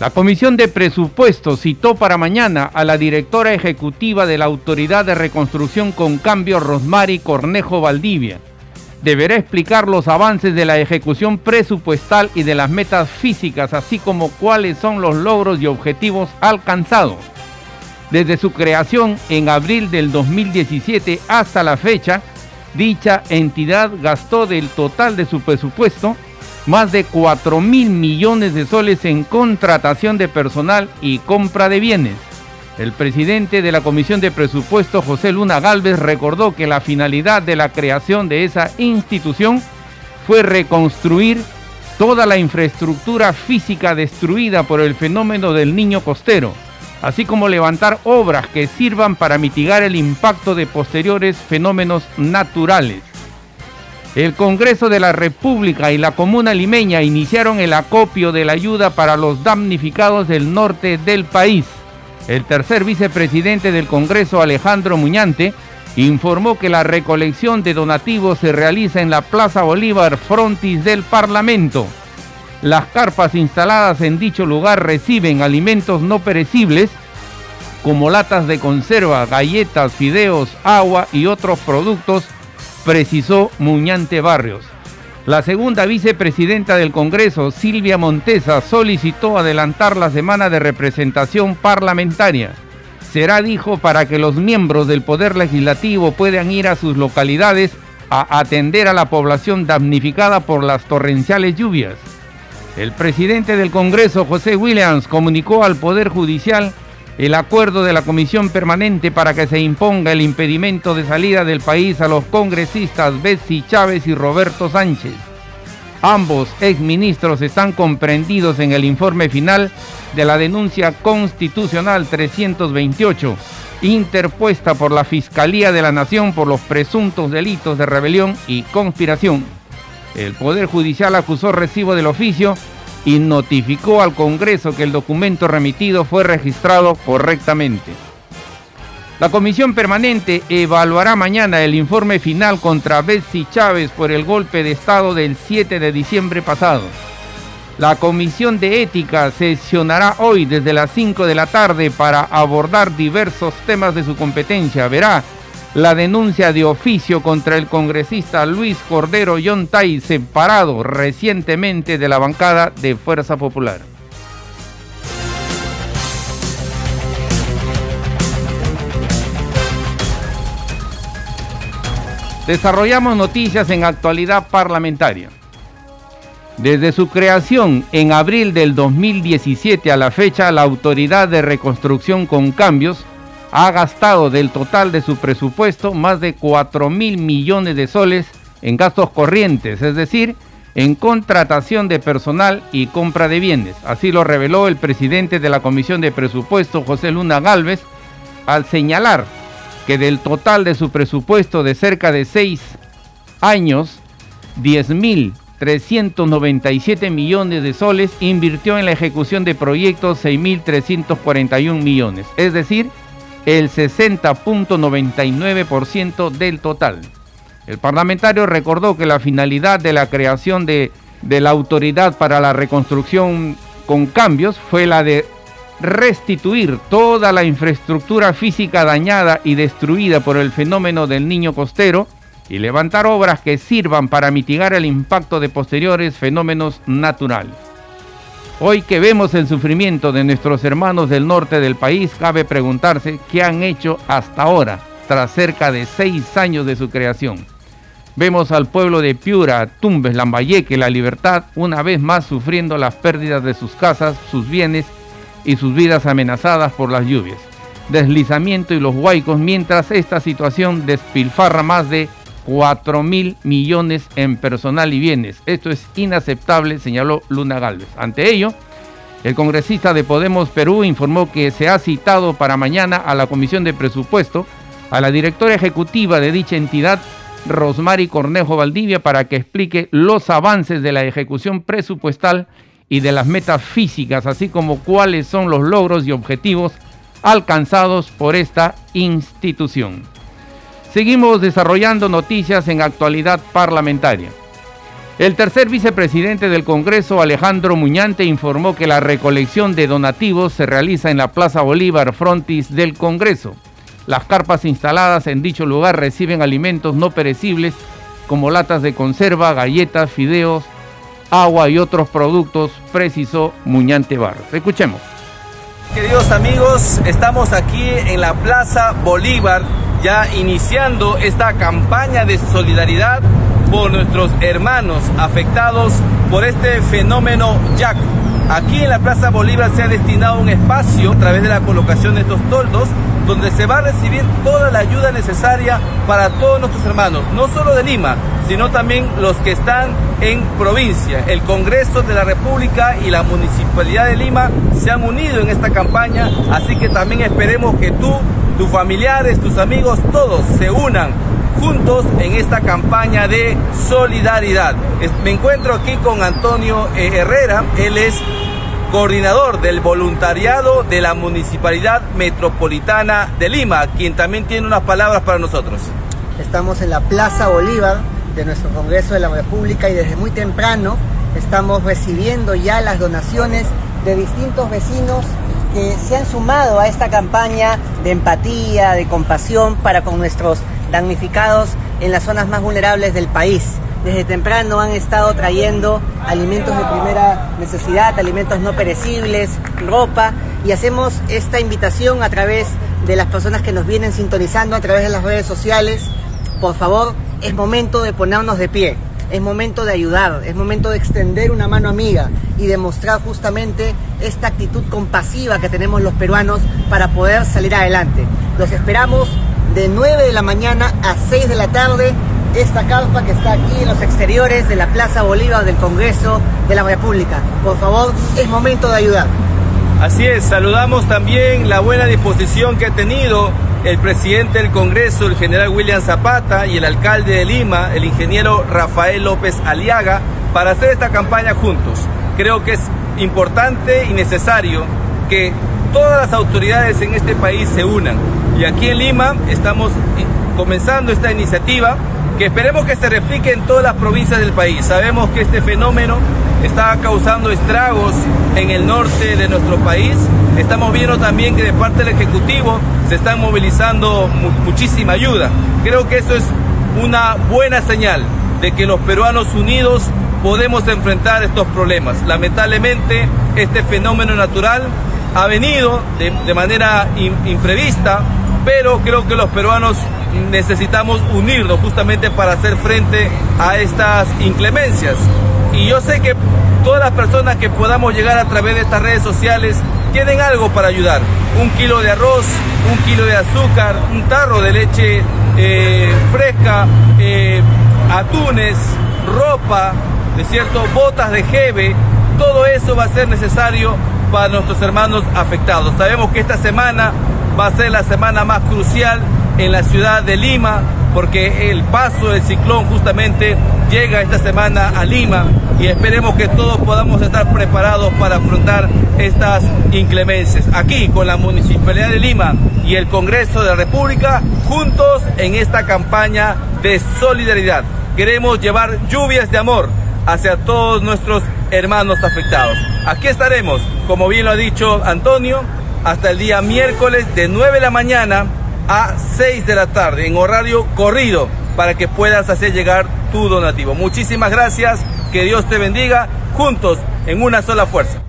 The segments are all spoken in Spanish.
La Comisión de Presupuestos citó para mañana a la directora ejecutiva de la Autoridad de Reconstrucción con Cambio, Rosmary Cornejo Valdivia. Deberá explicar los avances de la ejecución presupuestal y de las metas físicas, así como cuáles son los logros y objetivos alcanzados. Desde su creación en abril del 2017 hasta la fecha, dicha entidad gastó del total de su presupuesto más de 4 mil millones de soles en contratación de personal y compra de bienes. El presidente de la Comisión de Presupuesto, José Luna Galvez, recordó que la finalidad de la creación de esa institución fue reconstruir toda la infraestructura física destruida por el fenómeno del niño costero, así como levantar obras que sirvan para mitigar el impacto de posteriores fenómenos naturales. El Congreso de la República y la Comuna Limeña iniciaron el acopio de la ayuda para los damnificados del norte del país. El tercer vicepresidente del Congreso, Alejandro Muñante, informó que la recolección de donativos se realiza en la Plaza Bolívar frontis del Parlamento. Las carpas instaladas en dicho lugar reciben alimentos no perecibles como latas de conserva, galletas, fideos, agua y otros productos precisó Muñante Barrios. La segunda vicepresidenta del Congreso, Silvia Montesa, solicitó adelantar la semana de representación parlamentaria. Será, dijo, para que los miembros del Poder Legislativo puedan ir a sus localidades a atender a la población damnificada por las torrenciales lluvias. El presidente del Congreso, José Williams, comunicó al Poder Judicial el acuerdo de la Comisión Permanente para que se imponga el impedimento de salida del país a los congresistas Betsy Chávez y Roberto Sánchez. Ambos exministros están comprendidos en el informe final de la denuncia constitucional 328, interpuesta por la Fiscalía de la Nación por los presuntos delitos de rebelión y conspiración. El Poder Judicial acusó recibo del oficio y notificó al Congreso que el documento remitido fue registrado correctamente. La comisión permanente evaluará mañana el informe final contra Betsy Chávez por el golpe de Estado del 7 de diciembre pasado. La comisión de ética sesionará hoy desde las 5 de la tarde para abordar diversos temas de su competencia. Verá la denuncia de oficio contra el congresista Luis Cordero Yontay, separado recientemente de la bancada de Fuerza Popular. Desarrollamos noticias en actualidad parlamentaria. Desde su creación en abril del 2017 a la fecha, la Autoridad de Reconstrucción con Cambios ha gastado del total de su presupuesto más de 4 mil millones de soles en gastos corrientes, es decir, en contratación de personal y compra de bienes. Así lo reveló el presidente de la Comisión de Presupuesto, José Luna Galvez, al señalar que del total de su presupuesto de cerca de 6 años, 10 mil 397 millones de soles invirtió en la ejecución de proyectos 6.341 millones, es decir, el 60.99% del total. El parlamentario recordó que la finalidad de la creación de, de la Autoridad para la Reconstrucción con Cambios fue la de restituir toda la infraestructura física dañada y destruida por el fenómeno del niño costero y levantar obras que sirvan para mitigar el impacto de posteriores fenómenos naturales. Hoy que vemos el sufrimiento de nuestros hermanos del norte del país, cabe preguntarse qué han hecho hasta ahora, tras cerca de seis años de su creación. Vemos al pueblo de Piura, Tumbes, Lambayeque, La Libertad, una vez más sufriendo las pérdidas de sus casas, sus bienes y sus vidas amenazadas por las lluvias, deslizamiento y los huaicos, mientras esta situación despilfarra más de 4 mil millones en personal y bienes. Esto es inaceptable, señaló Luna Galvez. Ante ello, el congresista de Podemos Perú informó que se ha citado para mañana a la Comisión de Presupuesto a la directora ejecutiva de dicha entidad, Rosmary Cornejo Valdivia, para que explique los avances de la ejecución presupuestal y de las metas físicas, así como cuáles son los logros y objetivos alcanzados por esta institución. Seguimos desarrollando noticias en actualidad parlamentaria. El tercer vicepresidente del Congreso, Alejandro Muñante, informó que la recolección de donativos se realiza en la Plaza Bolívar Frontis del Congreso. Las carpas instaladas en dicho lugar reciben alimentos no perecibles como latas de conserva, galletas, fideos, agua y otros productos, precisó Muñante Barros. Escuchemos. Queridos amigos, estamos aquí en la Plaza Bolívar, ya iniciando esta campaña de solidaridad por nuestros hermanos afectados por este fenómeno Jack. Aquí en la Plaza Bolívar se ha destinado un espacio a través de la colocación de estos toldos donde se va a recibir toda la ayuda necesaria para todos nuestros hermanos, no solo de Lima, sino también los que están en provincia. El Congreso de la República y la Municipalidad de Lima se han unido en esta campaña, así que también esperemos que tú, tus familiares, tus amigos, todos se unan juntos en esta campaña de solidaridad. Me encuentro aquí con Antonio eh, Herrera, él es coordinador del voluntariado de la Municipalidad Metropolitana de Lima, quien también tiene unas palabras para nosotros. Estamos en la Plaza Bolívar de nuestro Congreso de la República y desde muy temprano estamos recibiendo ya las donaciones de distintos vecinos que se han sumado a esta campaña de empatía, de compasión para con nuestros damnificados en las zonas más vulnerables del país. Desde temprano han estado trayendo alimentos de primera necesidad, alimentos no perecibles, ropa, y hacemos esta invitación a través de las personas que nos vienen sintonizando a través de las redes sociales. Por favor, es momento de ponernos de pie, es momento de ayudar, es momento de extender una mano amiga y demostrar justamente esta actitud compasiva que tenemos los peruanos para poder salir adelante. Los esperamos de 9 de la mañana a 6 de la tarde esta carpa que está aquí en los exteriores de la Plaza Bolívar del Congreso de la República. Por favor, es momento de ayudar. Así es, saludamos también la buena disposición que ha tenido el presidente del Congreso, el general William Zapata, y el alcalde de Lima, el ingeniero Rafael López Aliaga, para hacer esta campaña juntos. Creo que es importante y necesario que todas las autoridades en este país se unan. Y aquí en Lima estamos comenzando esta iniciativa que esperemos que se replique en todas las provincias del país. Sabemos que este fenómeno está causando estragos en el norte de nuestro país. Estamos viendo también que de parte del Ejecutivo se están movilizando muchísima ayuda. Creo que eso es una buena señal de que los peruanos unidos podemos enfrentar estos problemas. Lamentablemente, este fenómeno natural ha venido de, manera imprevista, pero creo que los peruanos necesitamos unirnos justamente para hacer frente a estas inclemencias. Y yo sé que todas las personas que podamos llegar a través de estas redes sociales tienen algo para ayudar. Un kilo de arroz, un kilo de azúcar, un tarro de leche eh, fresca, eh, atunes, ropa, de cierto, botas de jeve. Todo eso va a ser necesario para nuestros hermanos afectados. Sabemos que esta semana va a ser la semana más crucial en la ciudad de Lima, porque el paso del ciclón justamente llega esta semana a Lima y esperemos que todos podamos estar preparados para afrontar estas inclemencias. Aquí con la Municipalidad de Lima y el Congreso de la República, juntos en esta campaña de solidaridad. Queremos llevar lluvias de amor hacia todos nuestros hermanos afectados. Aquí estaremos, como bien lo ha dicho Antonio, hasta el día miércoles de 9 de la mañana a 6 de la tarde en horario corrido para que puedas hacer llegar tu donativo. Muchísimas gracias, que Dios te bendiga, juntos en una sola fuerza.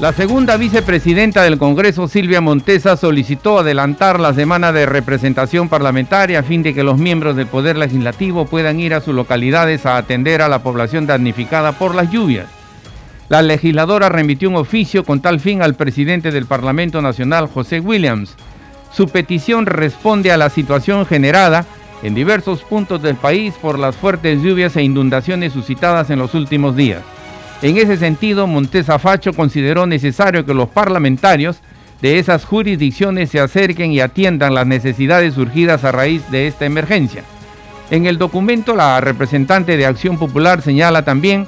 La segunda vicepresidenta del Congreso, Silvia Montesa, solicitó adelantar la semana de representación parlamentaria a fin de que los miembros del Poder Legislativo puedan ir a sus localidades a atender a la población damnificada por las lluvias. La legisladora remitió un oficio con tal fin al presidente del Parlamento Nacional, José Williams. Su petición responde a la situación generada en diversos puntos del país por las fuertes lluvias e inundaciones suscitadas en los últimos días. En ese sentido, Montesa Facho consideró necesario que los parlamentarios de esas jurisdicciones se acerquen y atiendan las necesidades surgidas a raíz de esta emergencia. En el documento, la representante de Acción Popular señala también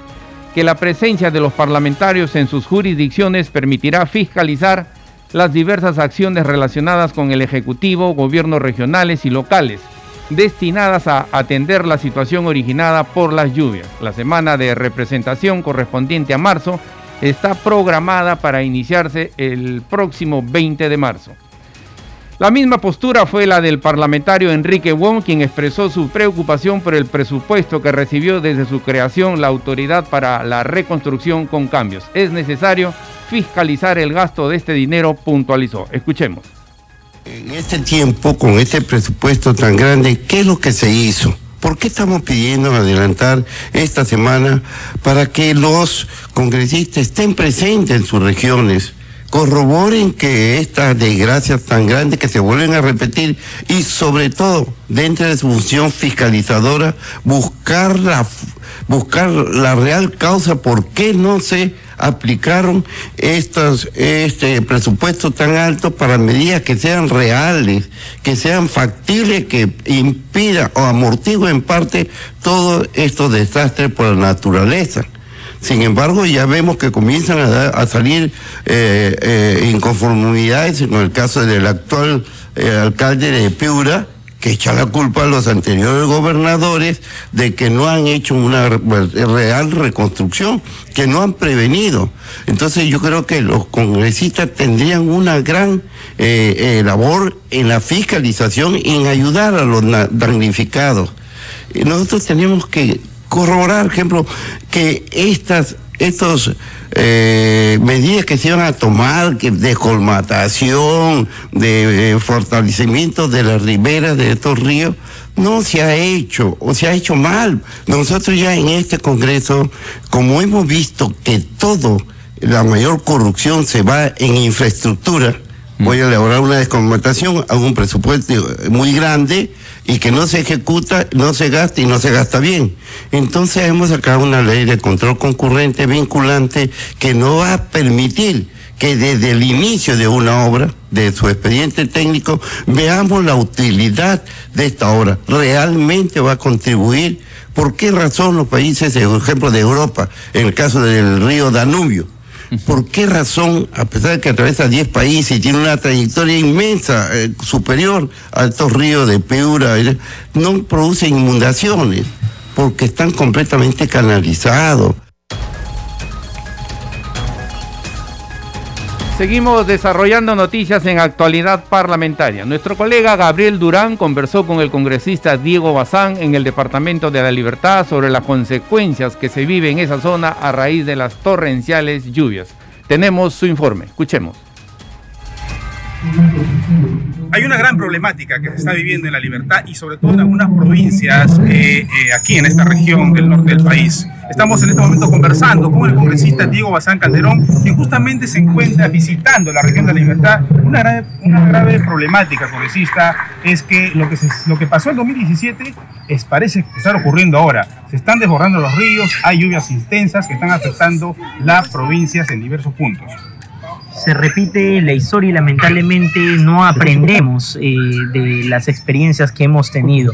que la presencia de los parlamentarios en sus jurisdicciones permitirá fiscalizar las diversas acciones relacionadas con el Ejecutivo, gobiernos regionales y locales, destinadas a atender la situación originada por las lluvias. La semana de representación correspondiente a marzo está programada para iniciarse el próximo 20 de marzo. La misma postura fue la del parlamentario Enrique Wong, quien expresó su preocupación por el presupuesto que recibió desde su creación la Autoridad para la Reconstrucción con Cambios. Es necesario fiscalizar el gasto de este dinero, puntualizó. Escuchemos. En este tiempo, con este presupuesto tan grande, ¿qué es lo que se hizo? ¿Por qué estamos pidiendo adelantar esta semana para que los congresistas estén presentes en sus regiones? Corroboren que estas desgracias tan grandes que se vuelven a repetir y sobre todo dentro de su función fiscalizadora buscar la buscar la real causa por qué no se aplicaron estos, este presupuesto tan alto para medidas que sean reales, que sean factibles, que impidan o amortiguen en parte todos estos desastres por la naturaleza. Sin embargo, ya vemos que comienzan a, salir eh, eh, inconformidades, en el caso del actual eh, alcalde de Piura, que echa la culpa a los anteriores gobernadores de que no han hecho una real reconstrucción, que no han prevenido. Entonces yo creo que los congresistas tendrían una gran labor en la fiscalización y en ayudar a los damnificados. nosotros tenemos que corroborar, por ejemplo, que estas estos eh, medidas que se iban a tomar que de colmatación, de eh, fortalecimiento de las riberas de estos ríos, no se ha hecho o se ha hecho mal. Nosotros ya en este Congreso, como hemos visto que todo, la mayor corrupción se va en infraestructura, voy a elaborar una descolmatación, hago un presupuesto muy grande y que no se ejecuta, no se gasta y no se gasta bien. Entonces hemos sacado una ley de control concurrente vinculante que no va a permitir que desde el inicio de una obra, de su expediente técnico, veamos la utilidad de esta obra. Realmente va a contribuir. ¿Por qué razón los países, por ejemplo, de Europa, en el caso del río Danubio, ¿Por qué razón, a pesar de que atraviesa 10 países y tiene una trayectoria inmensa, eh, superior a estos ríos de Peura, eh, no producen inundaciones? Porque están completamente canalizados. Seguimos desarrollando noticias en actualidad parlamentaria. Nuestro colega Gabriel Durán conversó con el congresista Diego Bazán en el Departamento de la Libertad sobre las consecuencias que se vive en esa zona a raíz de las torrenciales lluvias. Tenemos su informe. Escuchemos. Hay una gran problemática que se está viviendo en la libertad y sobre todo en algunas provincias eh, eh, aquí en esta región del norte del país. Estamos en este momento conversando con el congresista Diego Bazán Calderón, que justamente se encuentra visitando la región de la libertad. Una grave, una grave problemática, congresista, es que lo que, lo que pasó en 2017 es, parece estar ocurriendo ahora. Se están desbordando los ríos, hay lluvias intensas que están afectando las provincias en diversos puntos se repite la historia y lamentablemente no aprendemos eh, de las experiencias que hemos tenido.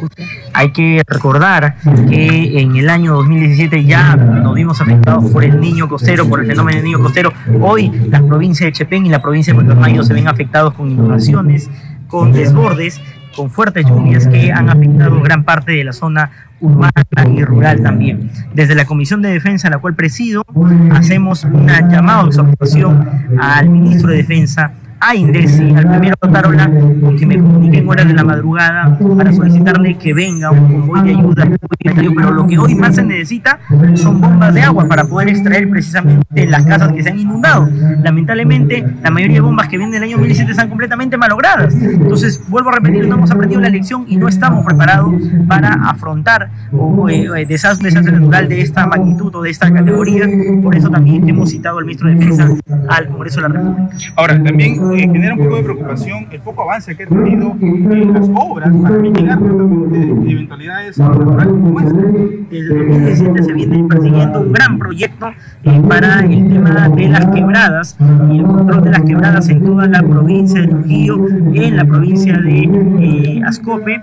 Hay que recordar que en el año 2017 ya nos vimos afectados por el niño costero, por el fenómeno del niño costero. Hoy las provincias de Chepén y la provincia de Puerto se ven afectados con inundaciones, con desbordes con fuertes lluvias que han afectado gran parte de la zona urbana y rural también. Desde la Comisión de Defensa, la cual presido, hacemos una llamada de exhortación al ministro de Defensa a Indesi, al primero Tarola, que me comunique en horas de la madrugada para solicitarle que venga un convoy de ayuda. Pero lo que hoy más se necesita son bombas de agua para poder extraer precisamente las casas que se han inundado. Lamentablemente, la mayoría de bombas que vienen del año 2017 están completamente malogradas. Entonces, vuelvo a repetir, no hemos aprendido la lección y no estamos preparados para afrontar un eh, desastre, natural de esta magnitud o de esta categoría. Por eso también hemos citado al ministro de Defensa al Congreso de la República. Ahora, también eh, genera un poco de preocupación el poco avance que ha tenido en las obras para mitigar justamente eventualidades electorales como esta. Desde 2017 se viene persiguiendo un gran proyecto eh, para el tema de las quebradas y el control de las quebradas en toda la provincia de Trujillo, en la provincia de eh, Ascope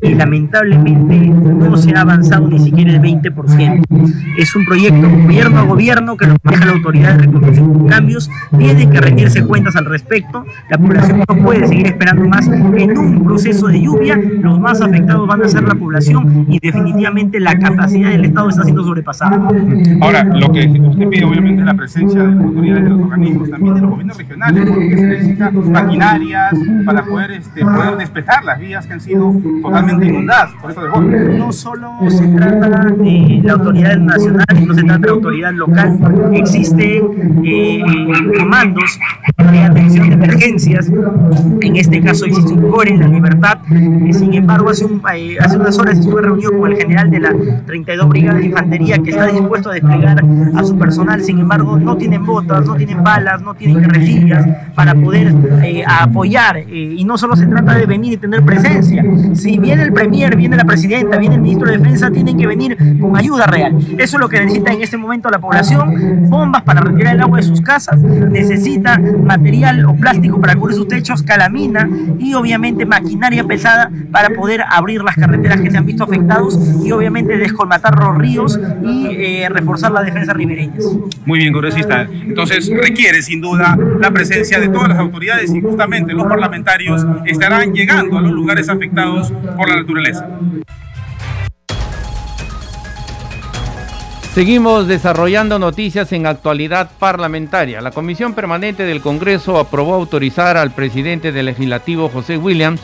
y lamentablemente no se ha avanzado ni siquiera el 20%. Es un proyecto gobierno a gobierno que lo maneja la autoridad de reconstrucción y cambios, tiene que rendirse cuentas al respecto, la población no puede seguir esperando más. En un proceso de lluvia, los más afectados van a ser la población y definitivamente la capacidad del Estado está siendo sobrepasada. Ahora, lo que usted pide obviamente es la presencia de las autoridades de los organismos, también de los gobiernos regionales, porque se necesitan maquinarias para poder, este, poder despejar las vías que han sido totalmente inundadas por esto de No solo se trata de la autoridad nacional, no se trata de la autoridad local, existen eh, comandos de atención emergencias, en este caso existe un core en la libertad, eh, sin embargo hace, un, eh, hace unas horas estuve reunido con el general de la 32 Brigada de Infantería que está dispuesto a desplegar a su personal, sin embargo no tienen botas, no tienen balas, no tienen carretillas para poder apoyar. Y no solo se trata de venir y tener presencia, si viene el Premier, viene la Presidenta, viene el Ministro de Defensa, tienen que venir con ayuda real. Eso es lo que necesita en este momento la población, bombas para retirar el agua de sus casas, necesita material o plástico para cubrir sus techos, calamina y obviamente maquinaria pesada para poder abrir las carreteras que se han visto afectados y obviamente descolmatar los ríos y eh, reforzar la defensa ribereña. Muy bien, congresista. Entonces requiere sin duda la presencia de todas las autoridades y justamente los parlamentarios estarán llegando a los lugares afectados por la naturaleza. Seguimos desarrollando noticias en actualidad parlamentaria. La Comisión Permanente del Congreso aprobó autorizar al presidente del legislativo José Williams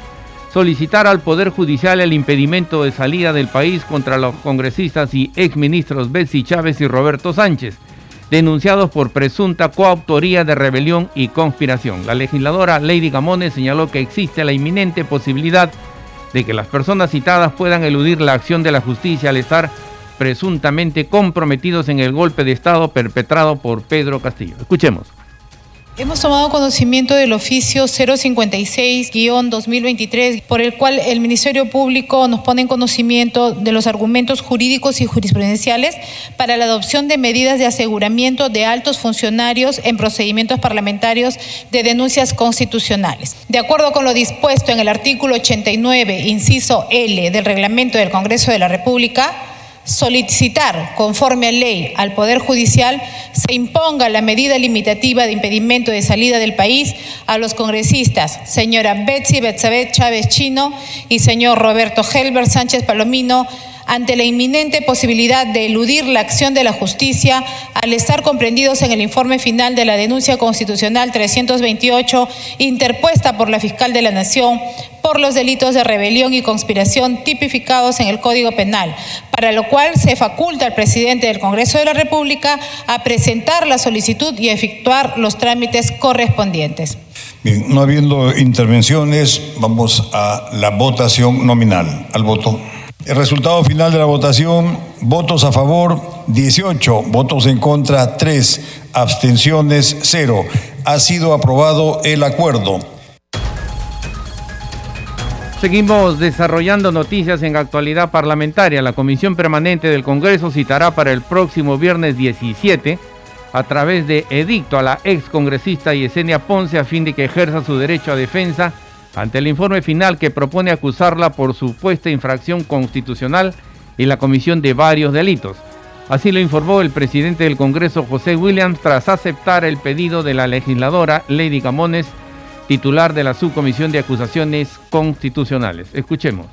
solicitar al Poder Judicial el impedimento de salida del país contra los congresistas y exministros Betsy Chávez y Roberto Sánchez, denunciados por presunta coautoría de rebelión y conspiración. La legisladora Lady Gamones señaló que existe la inminente posibilidad de que las personas citadas puedan eludir la acción de la justicia al estar presuntamente comprometidos en el golpe de Estado perpetrado por Pedro Castillo. Escuchemos. Hemos tomado conocimiento del oficio 056-2023, por el cual el Ministerio Público nos pone en conocimiento de los argumentos jurídicos y jurisprudenciales para la adopción de medidas de aseguramiento de altos funcionarios en procedimientos parlamentarios de denuncias constitucionales. De acuerdo con lo dispuesto en el artículo 89, inciso L del reglamento del Congreso de la República, solicitar, conforme a ley, al Poder Judicial se imponga la medida limitativa de impedimento de salida del país a los congresistas, señora Betsy Betzabet Chávez Chino y señor Roberto Helber Sánchez Palomino, ante la inminente posibilidad de eludir la acción de la justicia al estar comprendidos en el informe final de la denuncia constitucional 328 interpuesta por la fiscal de la Nación por los delitos de rebelión y conspiración tipificados en el Código Penal, para lo cual se faculta al presidente del Congreso de la República a presentar la solicitud y efectuar los trámites correspondientes. Bien, no habiendo intervenciones, vamos a la votación nominal. Al voto. El resultado final de la votación, votos a favor 18, votos en contra 3, abstenciones 0. Ha sido aprobado el acuerdo. Seguimos desarrollando noticias en actualidad parlamentaria. La Comisión Permanente del Congreso citará para el próximo viernes 17 a través de edicto a la ex congresista Yesenia Ponce a fin de que ejerza su derecho a defensa ante el informe final que propone acusarla por supuesta infracción constitucional y la comisión de varios delitos. Así lo informó el presidente del Congreso, José Williams, tras aceptar el pedido de la legisladora Lady Camones, titular de la Subcomisión de Acusaciones Constitucionales. Escuchemos.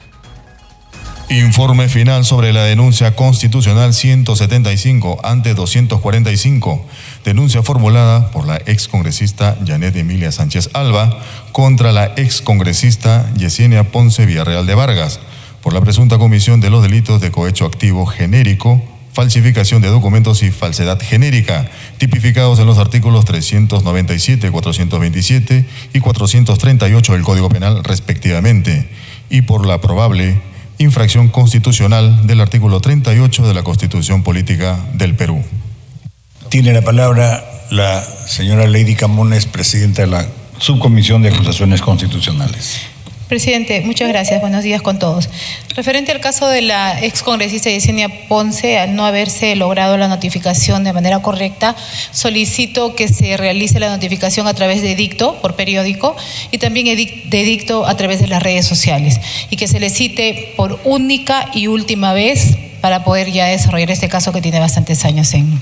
Informe final sobre la denuncia constitucional 175 ante 245, denuncia formulada por la excongresista Janet Emilia Sánchez Alba contra la excongresista Yesenia Ponce Villarreal de Vargas por la presunta comisión de los delitos de cohecho activo genérico, falsificación de documentos y falsedad genérica, tipificados en los artículos 397, 427 y 438 del Código Penal respectivamente, y por la probable infracción constitucional del artículo 38 de la Constitución Política del Perú. Tiene la palabra la señora Lady Camones, presidenta de la Subcomisión de Acusaciones Constitucionales. Presidente, muchas gracias. Buenos días con todos. Referente al caso de la excongresista Yesenia Ponce, al no haberse logrado la notificación de manera correcta, solicito que se realice la notificación a través de dicto por periódico y también de dicto a través de las redes sociales y que se le cite por única y última vez para poder ya desarrollar este caso que tiene bastantes años en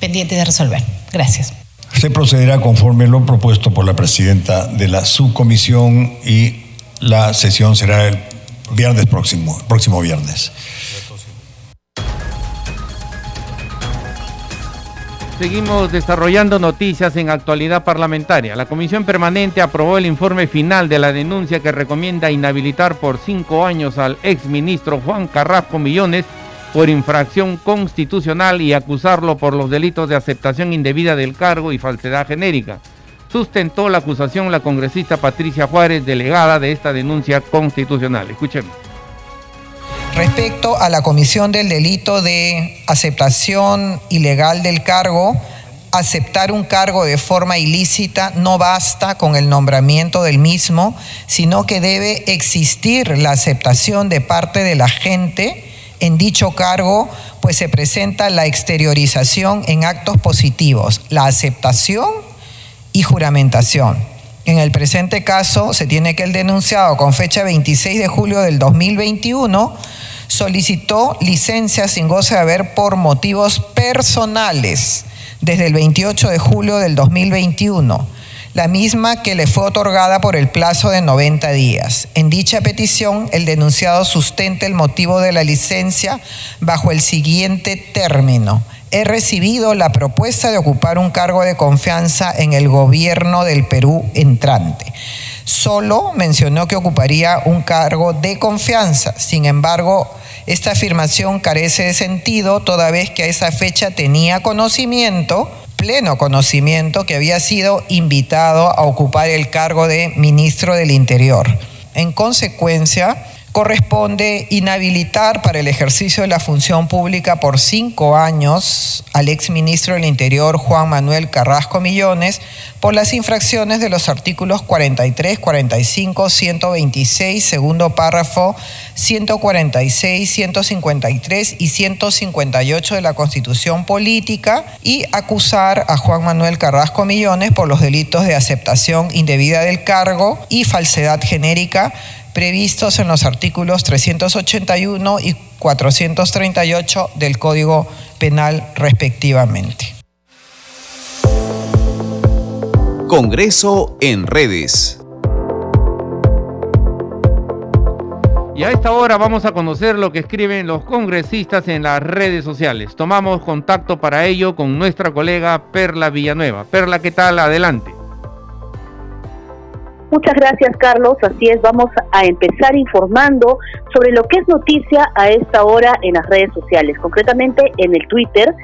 pendiente de resolver. Gracias. Se procederá conforme lo propuesto por la presidenta de la subcomisión y la sesión será el viernes próximo, próximo viernes. Seguimos desarrollando noticias en actualidad parlamentaria. La Comisión Permanente aprobó el informe final de la denuncia que recomienda inhabilitar por cinco años al exministro Juan Carrasco Millones por infracción constitucional y acusarlo por los delitos de aceptación indebida del cargo y falsedad genérica sustentó la acusación la congresista Patricia Juárez, delegada de esta denuncia constitucional. Escuchemos. Respecto a la comisión del delito de aceptación ilegal del cargo, aceptar un cargo de forma ilícita no basta con el nombramiento del mismo, sino que debe existir la aceptación de parte de la gente en dicho cargo, pues se presenta la exteriorización en actos positivos, la aceptación juramentación. En el presente caso, se tiene que el denunciado con fecha 26 de julio del 2021 solicitó licencia sin goce de haber por motivos personales desde el 28 de julio del 2021, la misma que le fue otorgada por el plazo de 90 días. En dicha petición, el denunciado sustenta el motivo de la licencia bajo el siguiente término he recibido la propuesta de ocupar un cargo de confianza en el gobierno del Perú entrante. Solo mencionó que ocuparía un cargo de confianza. Sin embargo, esta afirmación carece de sentido toda vez que a esa fecha tenía conocimiento, pleno conocimiento, que había sido invitado a ocupar el cargo de ministro del Interior. En consecuencia, corresponde inhabilitar para el ejercicio de la función pública por cinco años al exministro del Interior Juan Manuel Carrasco Millones por las infracciones de los artículos 43, 45, 126, segundo párrafo, 146, 153 y 158 de la Constitución Política y acusar a Juan Manuel Carrasco Millones por los delitos de aceptación indebida del cargo y falsedad genérica previstos en los artículos 381 y 438 del Código Penal respectivamente. Congreso en redes. Y a esta hora vamos a conocer lo que escriben los congresistas en las redes sociales. Tomamos contacto para ello con nuestra colega Perla Villanueva. Perla, ¿qué tal? Adelante. Muchas gracias, Carlos. Así es, vamos a empezar informando sobre lo que es noticia a esta hora en las redes sociales, concretamente en el Twitter.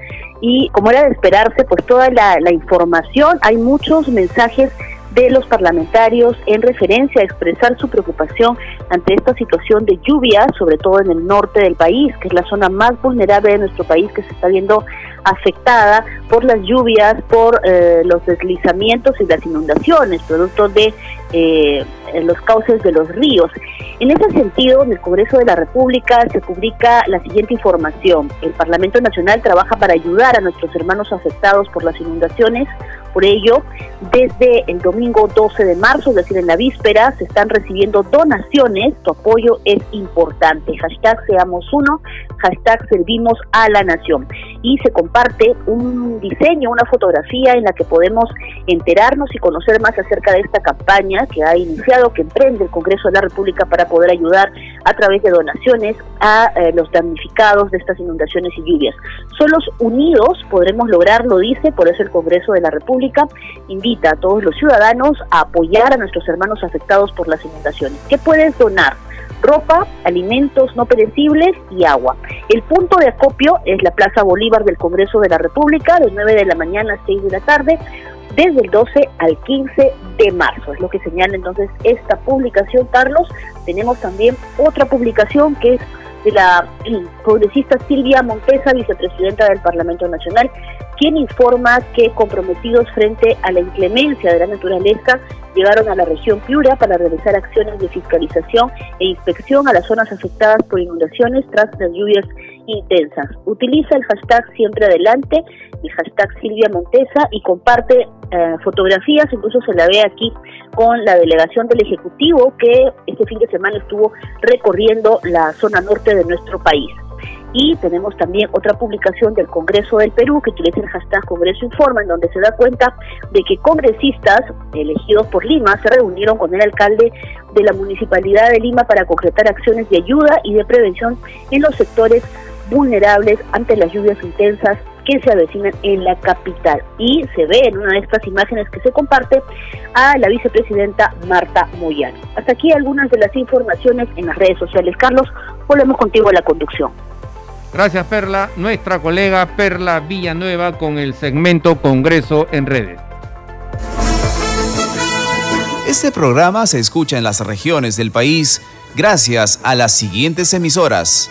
Y como era de esperarse, pues toda la, la información, hay muchos mensajes de los parlamentarios en referencia a expresar su preocupación ante esta situación de lluvia, sobre todo en el norte del país, que es la zona más vulnerable de nuestro país que se está viendo afectada por las lluvias, por eh, los deslizamientos y las inundaciones, producto de eh, los cauces de los ríos. En ese sentido, en el Congreso de la República se publica la siguiente información. El Parlamento Nacional trabaja para ayudar a nuestros hermanos afectados por las inundaciones. Por ello, desde el domingo 12 de marzo, es decir, en la víspera, se están recibiendo donaciones. Tu apoyo es importante. Hashtag Seamos Uno, hashtag Servimos a la Nación. Y se comparte un diseño, una fotografía en la que podemos enterarnos y conocer más acerca de esta campaña que ha iniciado, que emprende el Congreso de la República para poder ayudar a través de donaciones a eh, los damnificados de estas inundaciones y lluvias. Solos unidos podremos lograrlo, dice, por eso el Congreso de la República invita a todos los ciudadanos a apoyar a nuestros hermanos afectados por las inundaciones. ¿Qué puedes donar? ropa, alimentos no perecibles y agua. El punto de acopio es la Plaza Bolívar del Congreso de la República, de 9 de la mañana a 6 de la tarde, desde el 12 al 15 de marzo. Es lo que señala entonces esta publicación, Carlos. Tenemos también otra publicación que es de la congresista Silvia Montesa, vicepresidenta del Parlamento Nacional, quien informa que comprometidos frente a la inclemencia de la naturaleza llegaron a la región Piura para realizar acciones de fiscalización e inspección a las zonas afectadas por inundaciones tras las lluvias intensas. Utiliza el hashtag siempre adelante, el hashtag Silvia Montesa y comparte eh, fotografías, incluso se la ve aquí con la delegación del Ejecutivo que este fin de semana estuvo recorriendo la zona norte de nuestro país. Y tenemos también otra publicación del Congreso del Perú que utiliza el hashtag Congreso Informa, en donde se da cuenta de que congresistas elegidos por Lima se reunieron con el alcalde de la Municipalidad de Lima para concretar acciones de ayuda y de prevención en los sectores vulnerables ante las lluvias intensas que se avecinan en la capital. Y se ve en una de estas imágenes que se comparte a la vicepresidenta Marta Moyano. Hasta aquí algunas de las informaciones en las redes sociales. Carlos, volvemos contigo a la conducción. Gracias Perla, nuestra colega Perla Villanueva con el segmento Congreso en redes. Este programa se escucha en las regiones del país gracias a las siguientes emisoras.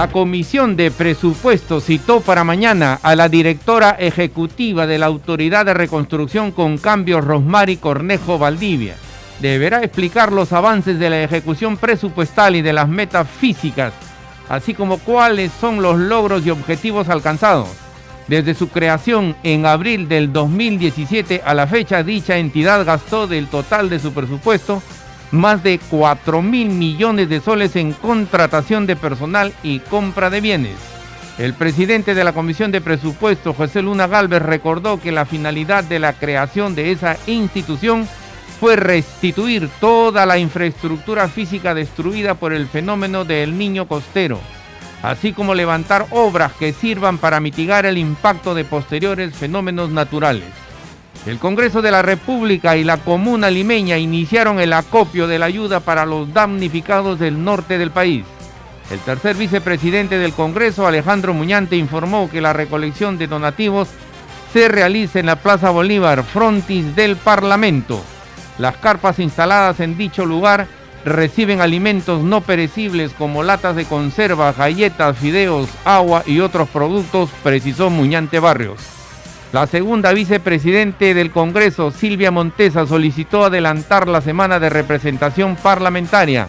La Comisión de Presupuestos citó para mañana a la directora ejecutiva de la Autoridad de Reconstrucción con Cambios, Rosmary Cornejo Valdivia. Deberá explicar los avances de la ejecución presupuestal y de las metas físicas, así como cuáles son los logros y objetivos alcanzados. Desde su creación en abril del 2017 a la fecha, dicha entidad gastó del total de su presupuesto más de 4 mil millones de soles en contratación de personal y compra de bienes. El presidente de la Comisión de Presupuestos, José Luna Galvez, recordó que la finalidad de la creación de esa institución fue restituir toda la infraestructura física destruida por el fenómeno del niño costero, así como levantar obras que sirvan para mitigar el impacto de posteriores fenómenos naturales. El Congreso de la República y la Comuna Limeña iniciaron el acopio de la ayuda para los damnificados del norte del país. El tercer vicepresidente del Congreso, Alejandro Muñante, informó que la recolección de donativos se realiza en la Plaza Bolívar, frontis del Parlamento. Las carpas instaladas en dicho lugar reciben alimentos no perecibles como latas de conserva, galletas, fideos, agua y otros productos, precisó Muñante Barrios. La segunda vicepresidente del Congreso, Silvia Montesa, solicitó adelantar la semana de representación parlamentaria.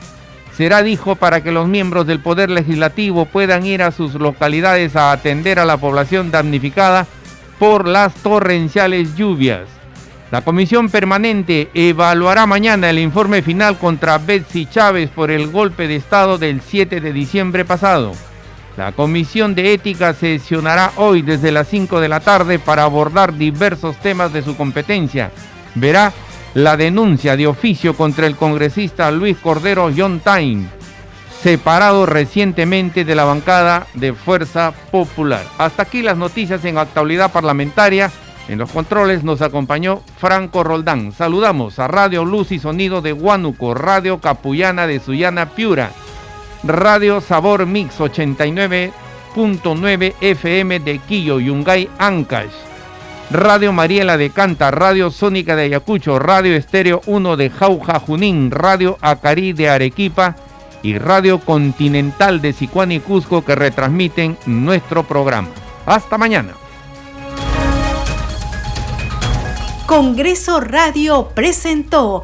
Será, dijo, para que los miembros del Poder Legislativo puedan ir a sus localidades a atender a la población damnificada por las torrenciales lluvias. La comisión permanente evaluará mañana el informe final contra Betsy Chávez por el golpe de Estado del 7 de diciembre pasado. La Comisión de Ética sesionará hoy desde las 5 de la tarde para abordar diversos temas de su competencia. Verá la denuncia de oficio contra el congresista Luis Cordero John Time, separado recientemente de la bancada de Fuerza Popular. Hasta aquí las noticias en actualidad parlamentaria. En los controles nos acompañó Franco Roldán. Saludamos a Radio Luz y Sonido de Huánuco, Radio Capullana de Sullana Piura. Radio Sabor Mix 89.9 FM de Quillo, Yungay, Ancash. Radio Mariela de Canta, Radio Sónica de Ayacucho, Radio Estéreo 1 de Jauja, Junín, Radio Acarí de Arequipa y Radio Continental de Sicuán y Cusco que retransmiten nuestro programa. Hasta mañana. Congreso Radio presentó